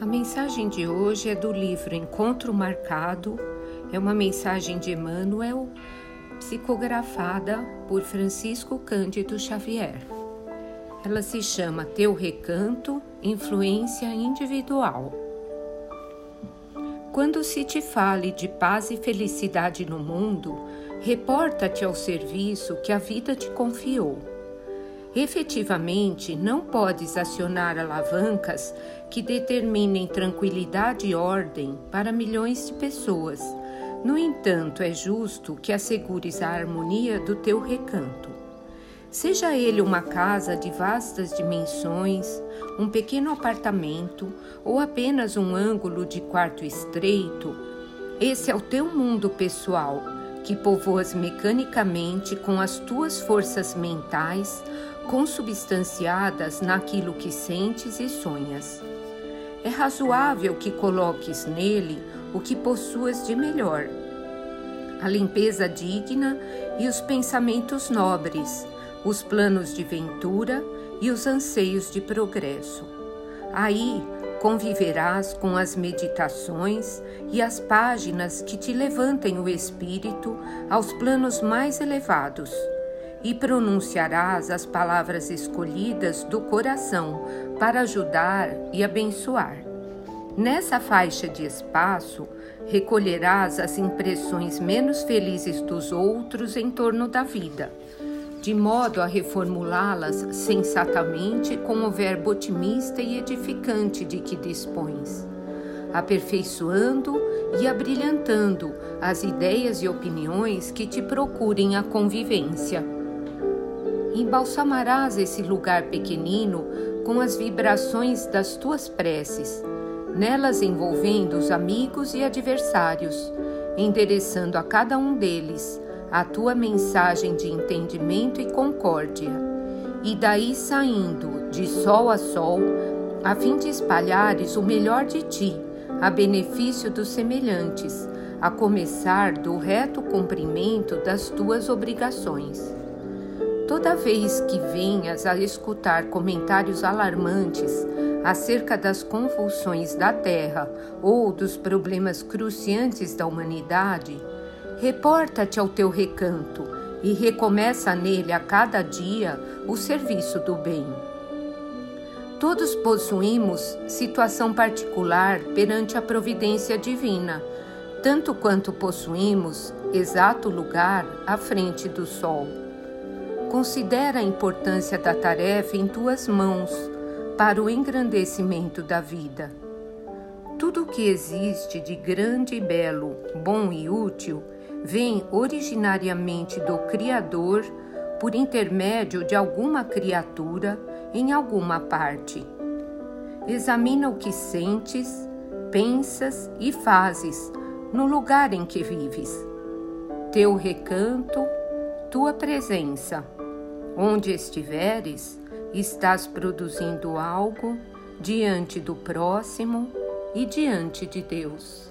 A mensagem de hoje é do livro Encontro Marcado, é uma mensagem de Emmanuel, psicografada por Francisco Cândido Xavier. Ela se chama Teu Recanto Influência Individual. Quando se te fale de paz e felicidade no mundo, reporta-te ao serviço que a vida te confiou Efetivamente, não podes acionar alavancas que determinem tranquilidade e ordem para milhões de pessoas. No entanto, é justo que assegures a harmonia do teu recanto. Seja ele uma casa de vastas dimensões, um pequeno apartamento ou apenas um ângulo de quarto estreito, esse é o teu mundo pessoal que povoas mecanicamente com as tuas forças mentais consubstanciadas naquilo que sentes e sonhas. É razoável que coloques nele o que possuas de melhor, a limpeza digna e os pensamentos nobres, os planos de ventura e os anseios de progresso. Aí conviverás com as meditações e as páginas que te levantem o espírito aos planos mais elevados e pronunciarás as palavras escolhidas do coração para ajudar e abençoar. Nessa faixa de espaço, recolherás as impressões menos felizes dos outros em torno da vida, de modo a reformulá-las sensatamente com o verbo otimista e edificante de que dispões, aperfeiçoando e abrilhantando as ideias e opiniões que te procurem a convivência embalsamarás esse lugar pequenino com as vibrações das tuas preces, nelas envolvendo os amigos e adversários, endereçando a cada um deles a tua mensagem de entendimento e concórdia, e daí saindo de sol a sol, a fim de espalhares o melhor de ti, a benefício dos semelhantes, a começar do reto cumprimento das tuas obrigações. Toda vez que venhas a escutar comentários alarmantes acerca das convulsões da Terra ou dos problemas cruciantes da humanidade, reporta-te ao teu recanto e recomeça nele a cada dia o serviço do bem. Todos possuímos situação particular perante a providência divina, tanto quanto possuímos exato lugar à frente do sol. Considera a importância da tarefa em tuas mãos para o engrandecimento da vida. Tudo o que existe de grande e belo, bom e útil vem originariamente do Criador por intermédio de alguma criatura em alguma parte. Examina o que sentes, pensas e fazes no lugar em que vives. Teu recanto, tua presença Onde estiveres, estás produzindo algo diante do próximo e diante de Deus.